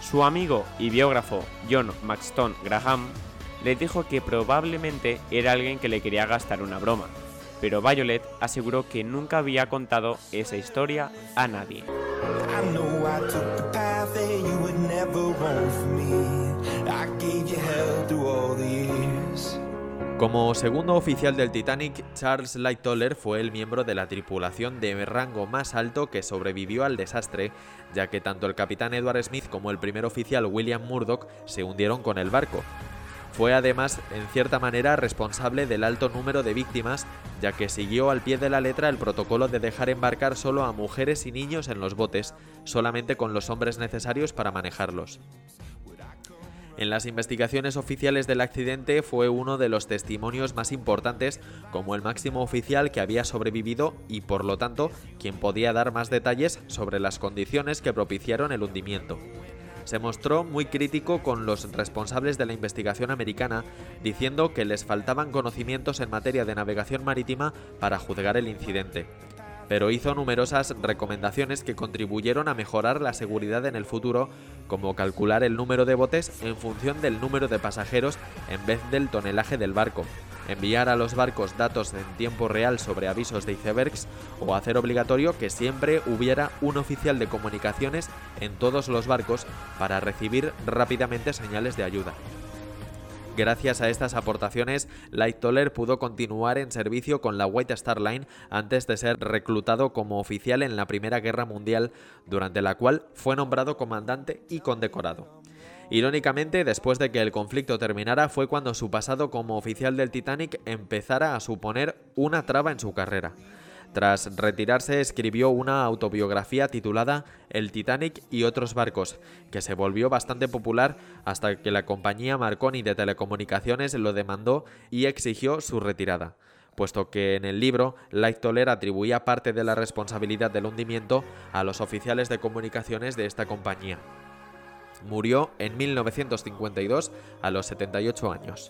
Su amigo y biógrafo John Maxton Graham le dijo que probablemente era alguien que le quería gastar una broma, pero Violet aseguró que nunca había contado esa historia a nadie. I Como segundo oficial del Titanic, Charles Lightoller fue el miembro de la tripulación de rango más alto que sobrevivió al desastre, ya que tanto el capitán Edward Smith como el primer oficial William Murdoch se hundieron con el barco. Fue además, en cierta manera, responsable del alto número de víctimas, ya que siguió al pie de la letra el protocolo de dejar embarcar solo a mujeres y niños en los botes, solamente con los hombres necesarios para manejarlos. En las investigaciones oficiales del accidente fue uno de los testimonios más importantes como el máximo oficial que había sobrevivido y por lo tanto quien podía dar más detalles sobre las condiciones que propiciaron el hundimiento se mostró muy crítico con los responsables de la investigación americana, diciendo que les faltaban conocimientos en materia de navegación marítima para juzgar el incidente. Pero hizo numerosas recomendaciones que contribuyeron a mejorar la seguridad en el futuro, como calcular el número de botes en función del número de pasajeros en vez del tonelaje del barco, enviar a los barcos datos en tiempo real sobre avisos de icebergs o hacer obligatorio que siempre hubiera un oficial de comunicaciones en todos los barcos para recibir rápidamente señales de ayuda. Gracias a estas aportaciones, Lightoller pudo continuar en servicio con la White Star Line antes de ser reclutado como oficial en la Primera Guerra Mundial, durante la cual fue nombrado comandante y condecorado. Irónicamente, después de que el conflicto terminara fue cuando su pasado como oficial del Titanic empezara a suponer una traba en su carrera. Tras retirarse escribió una autobiografía titulada El Titanic y otros barcos, que se volvió bastante popular hasta que la compañía Marconi de telecomunicaciones lo demandó y exigió su retirada, puesto que en el libro Lightoller atribuía parte de la responsabilidad del hundimiento a los oficiales de comunicaciones de esta compañía. Murió en 1952 a los 78 años.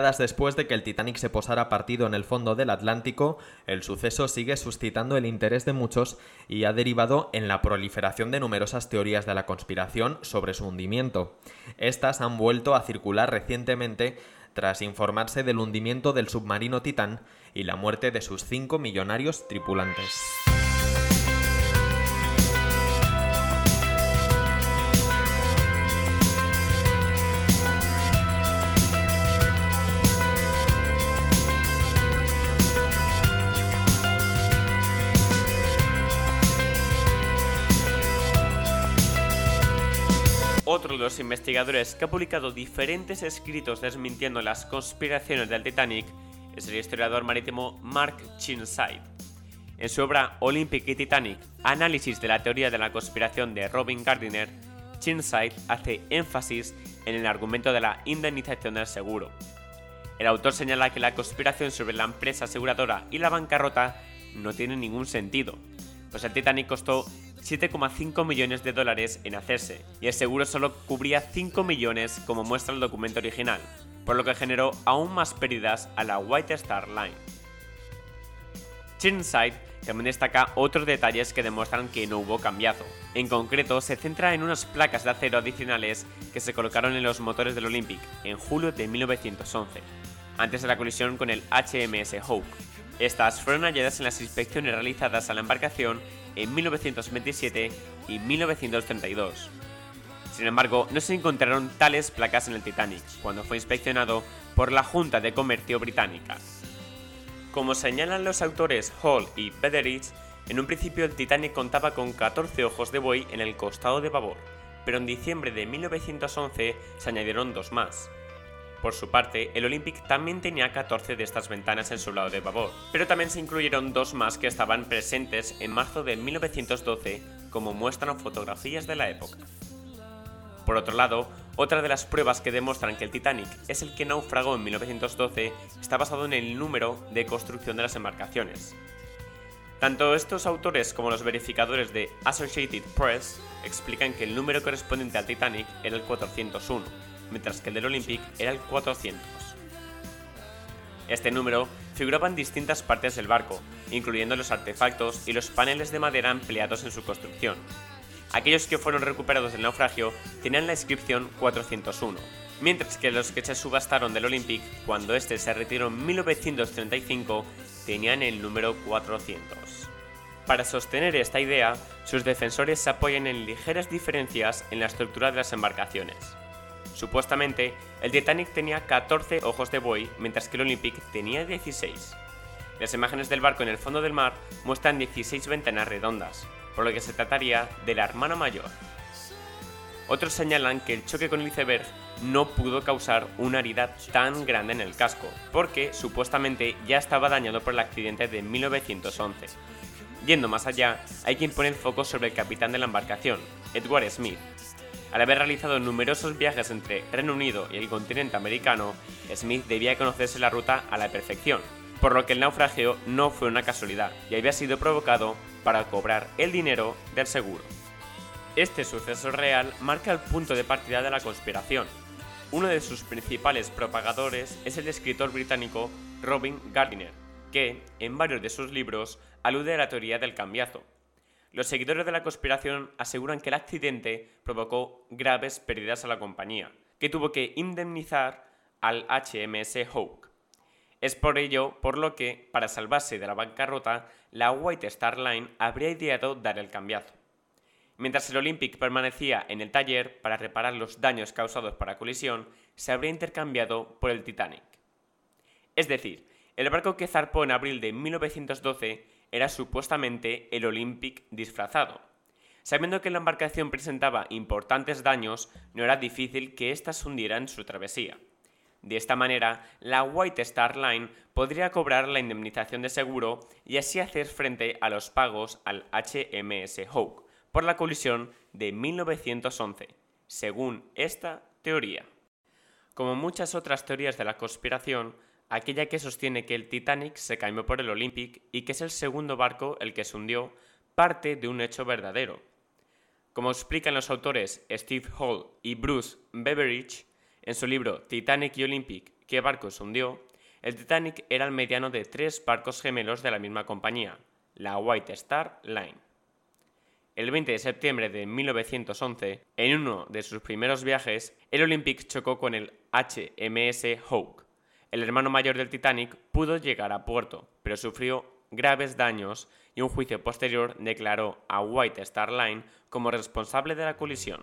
Después de que el Titanic se posara partido en el fondo del Atlántico, el suceso sigue suscitando el interés de muchos y ha derivado en la proliferación de numerosas teorías de la conspiración sobre su hundimiento. Estas han vuelto a circular recientemente tras informarse del hundimiento del submarino Titán y la muerte de sus cinco millonarios tripulantes. Los investigadores que ha publicado diferentes escritos desmintiendo las conspiraciones del Titanic es el historiador marítimo Mark Chinside. En su obra Olympic y Titanic, análisis de la teoría de la conspiración de Robin Gardiner, Chinside hace énfasis en el argumento de la indemnización del seguro. El autor señala que la conspiración sobre la empresa aseguradora y la bancarrota no tiene ningún sentido, pues el Titanic costó 7,5 millones de dólares en hacerse, y el seguro solo cubría 5 millones como muestra el documento original, por lo que generó aún más pérdidas a la White Star Line. Chirnside también destaca otros detalles que demuestran que no hubo cambiazo. En concreto, se centra en unas placas de acero adicionales que se colocaron en los motores del Olympic en julio de 1911, antes de la colisión con el HMS Hope. Estas fueron halladas en las inspecciones realizadas a la embarcación en 1927 y 1932. Sin embargo, no se encontraron tales placas en el Titanic cuando fue inspeccionado por la Junta de Comercio Británica. Como señalan los autores Hall y Bederich, en un principio el Titanic contaba con 14 ojos de buey en el costado de babor, pero en diciembre de 1911 se añadieron dos más. Por su parte, el Olympic también tenía 14 de estas ventanas en su lado de babor, pero también se incluyeron dos más que estaban presentes en marzo de 1912, como muestran fotografías de la época. Por otro lado, otra de las pruebas que demuestran que el Titanic es el que naufragó en 1912 está basado en el número de construcción de las embarcaciones. Tanto estos autores como los verificadores de Associated Press explican que el número correspondiente al Titanic era el 401, mientras que el del Olympic era el 400. Este número figuraba en distintas partes del barco, incluyendo los artefactos y los paneles de madera empleados en su construcción. Aquellos que fueron recuperados del naufragio tenían la inscripción 401, mientras que los que se subastaron del Olympic cuando este se retiró en 1935 tenían el número 400. Para sostener esta idea, sus defensores se apoyan en ligeras diferencias en la estructura de las embarcaciones. Supuestamente, el Titanic tenía 14 ojos de buey, mientras que el Olympic tenía 16. Las imágenes del barco en el fondo del mar muestran 16 ventanas redondas, por lo que se trataría de la hermana mayor. Otros señalan que el choque con el iceberg no pudo causar una herida tan grande en el casco, porque supuestamente ya estaba dañado por el accidente de 1911. Yendo más allá, hay quien pone el foco sobre el capitán de la embarcación, Edward Smith. Al haber realizado numerosos viajes entre Reino Unido y el continente americano, Smith debía conocerse la ruta a la perfección, por lo que el naufragio no fue una casualidad y había sido provocado para cobrar el dinero del seguro. Este suceso real marca el punto de partida de la conspiración. Uno de sus principales propagadores es el escritor británico Robin Gardiner, que, en varios de sus libros, alude a la teoría del cambiazo. Los seguidores de la conspiración aseguran que el accidente provocó graves pérdidas a la compañía, que tuvo que indemnizar al HMS Hawke. Es por ello por lo que, para salvarse de la bancarrota, la White Star Line habría ideado dar el cambiazo. Mientras el Olympic permanecía en el taller para reparar los daños causados por la colisión, se habría intercambiado por el Titanic. Es decir, el barco que zarpó en abril de 1912 era supuestamente el Olympic disfrazado. Sabiendo que la embarcación presentaba importantes daños, no era difícil que ésta se hundiera en su travesía. De esta manera, la White Star Line podría cobrar la indemnización de seguro y así hacer frente a los pagos al HMS Hawke por la colisión de 1911, según esta teoría. Como muchas otras teorías de la conspiración, aquella que sostiene que el Titanic se cayó por el Olympic y que es el segundo barco el que se hundió, parte de un hecho verdadero. Como explican los autores Steve Hall y Bruce Beveridge en su libro Titanic y Olympic, ¿qué barco se hundió?, el Titanic era el mediano de tres barcos gemelos de la misma compañía, la White Star Line. El 20 de septiembre de 1911, en uno de sus primeros viajes, el Olympic chocó con el HMS Hawke. El hermano mayor del Titanic pudo llegar a puerto, pero sufrió graves daños y un juicio posterior declaró a White Star Line como responsable de la colisión.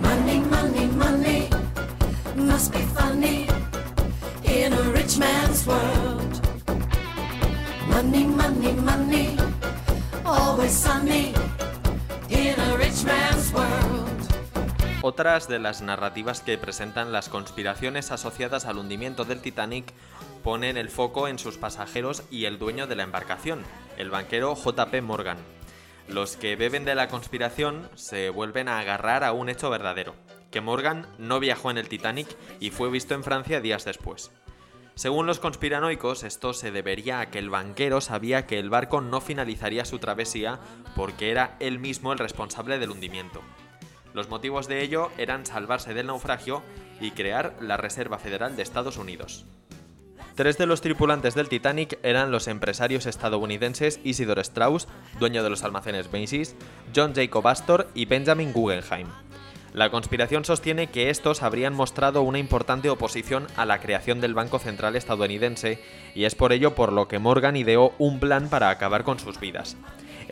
Money, money, money funny always in a rich man's world. Otras de las narrativas que presentan las conspiraciones asociadas al hundimiento del Titanic ponen el foco en sus pasajeros y el dueño de la embarcación, el banquero JP Morgan. Los que beben de la conspiración se vuelven a agarrar a un hecho verdadero, que Morgan no viajó en el Titanic y fue visto en Francia días después. Según los conspiranoicos, esto se debería a que el banquero sabía que el barco no finalizaría su travesía porque era él mismo el responsable del hundimiento. Los motivos de ello eran salvarse del naufragio y crear la Reserva Federal de Estados Unidos. Tres de los tripulantes del Titanic eran los empresarios estadounidenses Isidor Strauss, dueño de los almacenes Macy's, John Jacob Astor y Benjamin Guggenheim. La conspiración sostiene que estos habrían mostrado una importante oposición a la creación del Banco Central estadounidense y es por ello por lo que Morgan ideó un plan para acabar con sus vidas.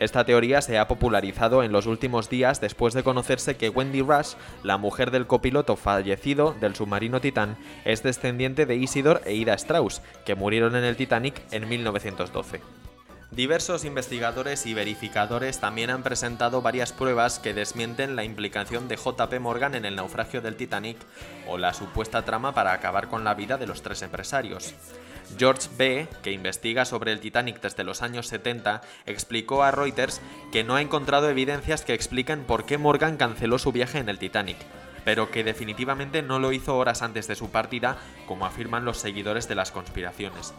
Esta teoría se ha popularizado en los últimos días después de conocerse que Wendy Rush, la mujer del copiloto fallecido del submarino Titán, es descendiente de Isidor e Ida Strauss, que murieron en el Titanic en 1912. Diversos investigadores y verificadores también han presentado varias pruebas que desmienten la implicación de JP Morgan en el naufragio del Titanic o la supuesta trama para acabar con la vida de los tres empresarios. George B., que investiga sobre el Titanic desde los años 70, explicó a Reuters que no ha encontrado evidencias que expliquen por qué Morgan canceló su viaje en el Titanic, pero que definitivamente no lo hizo horas antes de su partida, como afirman los seguidores de las conspiraciones.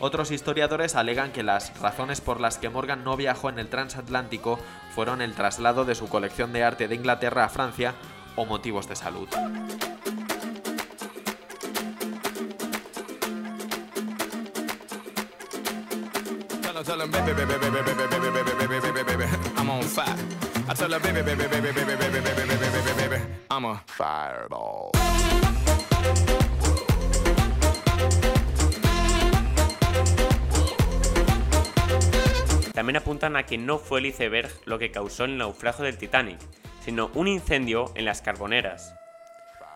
Otros historiadores alegan que las razones por las que Morgan no viajó en el transatlántico fueron el traslado de su colección de arte de Inglaterra a Francia o motivos de salud. También apuntan a que no fue el iceberg lo que causó el naufragio del Titanic, sino un incendio en las carboneras.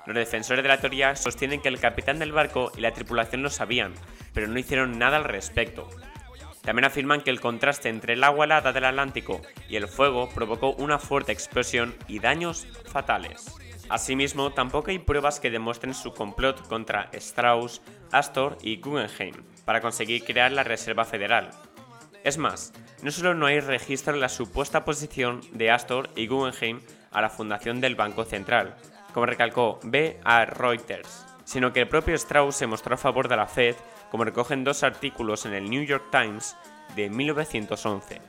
Los defensores de la teoría sostienen que el capitán del barco y la tripulación lo sabían, pero no hicieron nada al respecto. También afirman que el contraste entre el agua helada del Atlántico y el fuego provocó una fuerte explosión y daños fatales. Asimismo, tampoco hay pruebas que demuestren su complot contra Strauss, Astor y Guggenheim para conseguir crear la Reserva Federal. Es más, no solo no hay registro de la supuesta posición de Astor y Guggenheim a la fundación del Banco Central, como recalcó B. A. Reuters, sino que el propio Strauss se mostró a favor de la Fed, como recogen dos artículos en el New York Times de 1911.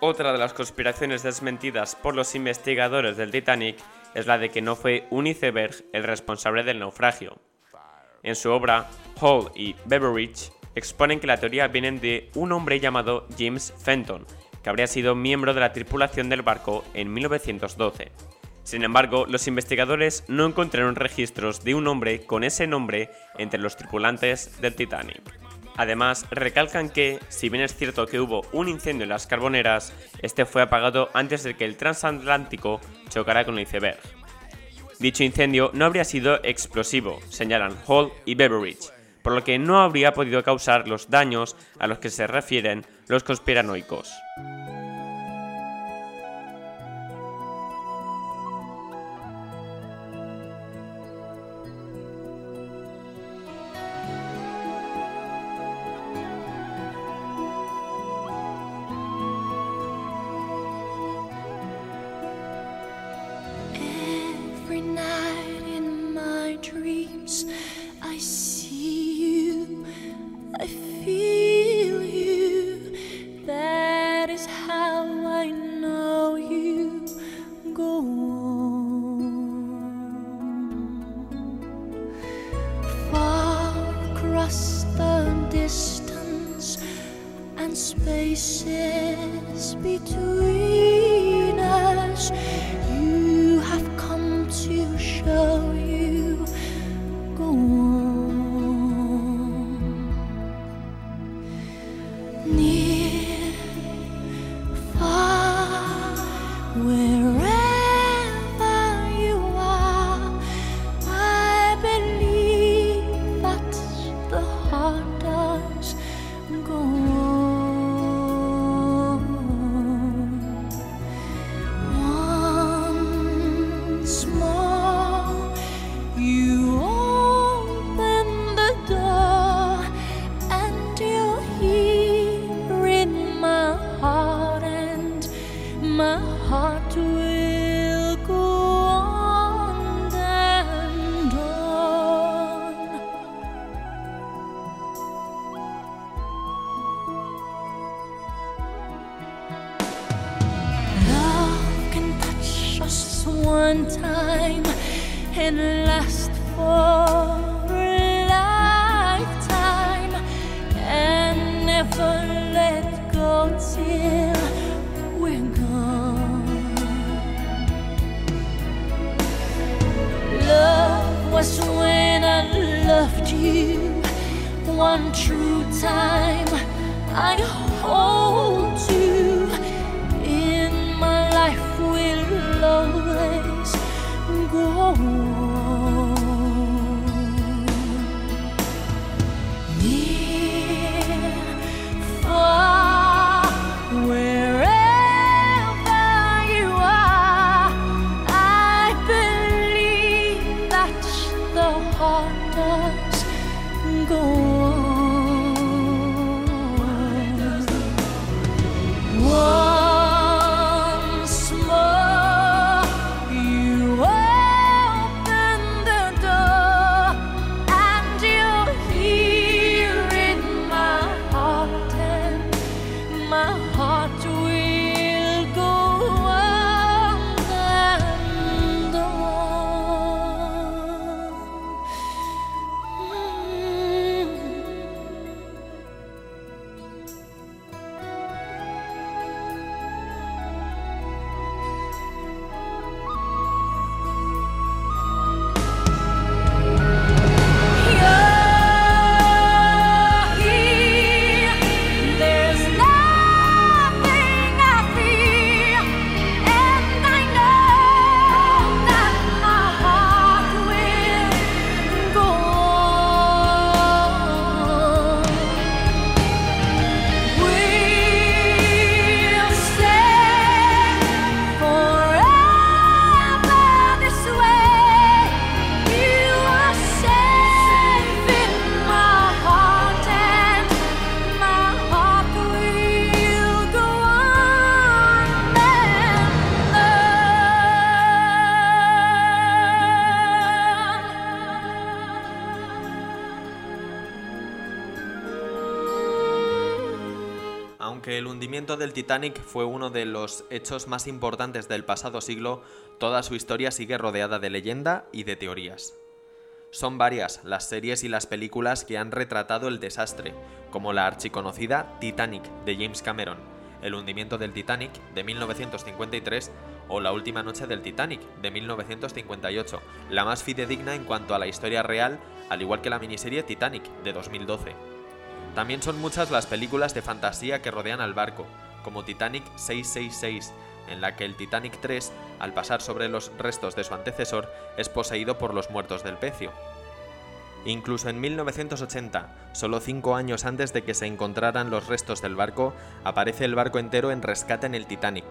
Otra de las conspiraciones desmentidas por los investigadores del Titanic es la de que no fue un iceberg el responsable del naufragio. En su obra, Hall y Beveridge exponen que la teoría viene de un hombre llamado James Fenton, que habría sido miembro de la tripulación del barco en 1912. Sin embargo, los investigadores no encontraron registros de un hombre con ese nombre entre los tripulantes del Titanic. Además, recalcan que, si bien es cierto que hubo un incendio en las carboneras, este fue apagado antes de que el transatlántico chocara con el iceberg. Dicho incendio no habría sido explosivo, señalan Hall y Beveridge, por lo que no habría podido causar los daños a los que se refieren los conspiranoicos. And last for a lifetime and never let go till we're gone. Love was when I loved you one true time. I hold you in my life will always go hundimiento del Titanic fue uno de los hechos más importantes del pasado siglo, toda su historia sigue rodeada de leyenda y de teorías. Son varias las series y las películas que han retratado el desastre, como la archiconocida Titanic de James Cameron, El hundimiento del Titanic de 1953 o La última noche del Titanic de 1958, la más fidedigna en cuanto a la historia real, al igual que la miniserie Titanic de 2012. También son muchas las películas de fantasía que rodean al barco, como Titanic 666, en la que el Titanic 3, al pasar sobre los restos de su antecesor, es poseído por los muertos del pecio. Incluso en 1980, solo cinco años antes de que se encontraran los restos del barco, aparece el barco entero en rescate en el Titanic,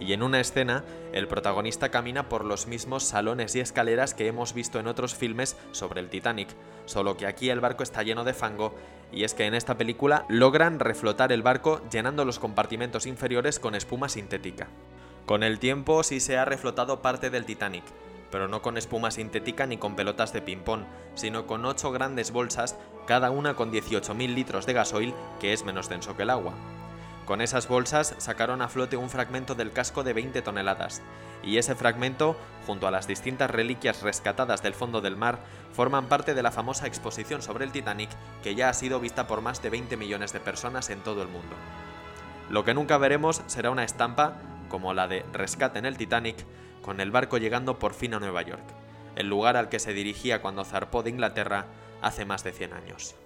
y en una escena, el protagonista camina por los mismos salones y escaleras que hemos visto en otros filmes sobre el Titanic, solo que aquí el barco está lleno de fango, y es que en esta película logran reflotar el barco llenando los compartimentos inferiores con espuma sintética. Con el tiempo sí se ha reflotado parte del Titanic, pero no con espuma sintética ni con pelotas de ping-pong, sino con 8 grandes bolsas, cada una con 18.000 litros de gasoil, que es menos denso que el agua. Con esas bolsas sacaron a flote un fragmento del casco de 20 toneladas, y ese fragmento, junto a las distintas reliquias rescatadas del fondo del mar, forman parte de la famosa exposición sobre el Titanic que ya ha sido vista por más de 20 millones de personas en todo el mundo. Lo que nunca veremos será una estampa, como la de Rescate en el Titanic, con el barco llegando por fin a Nueva York, el lugar al que se dirigía cuando zarpó de Inglaterra hace más de 100 años.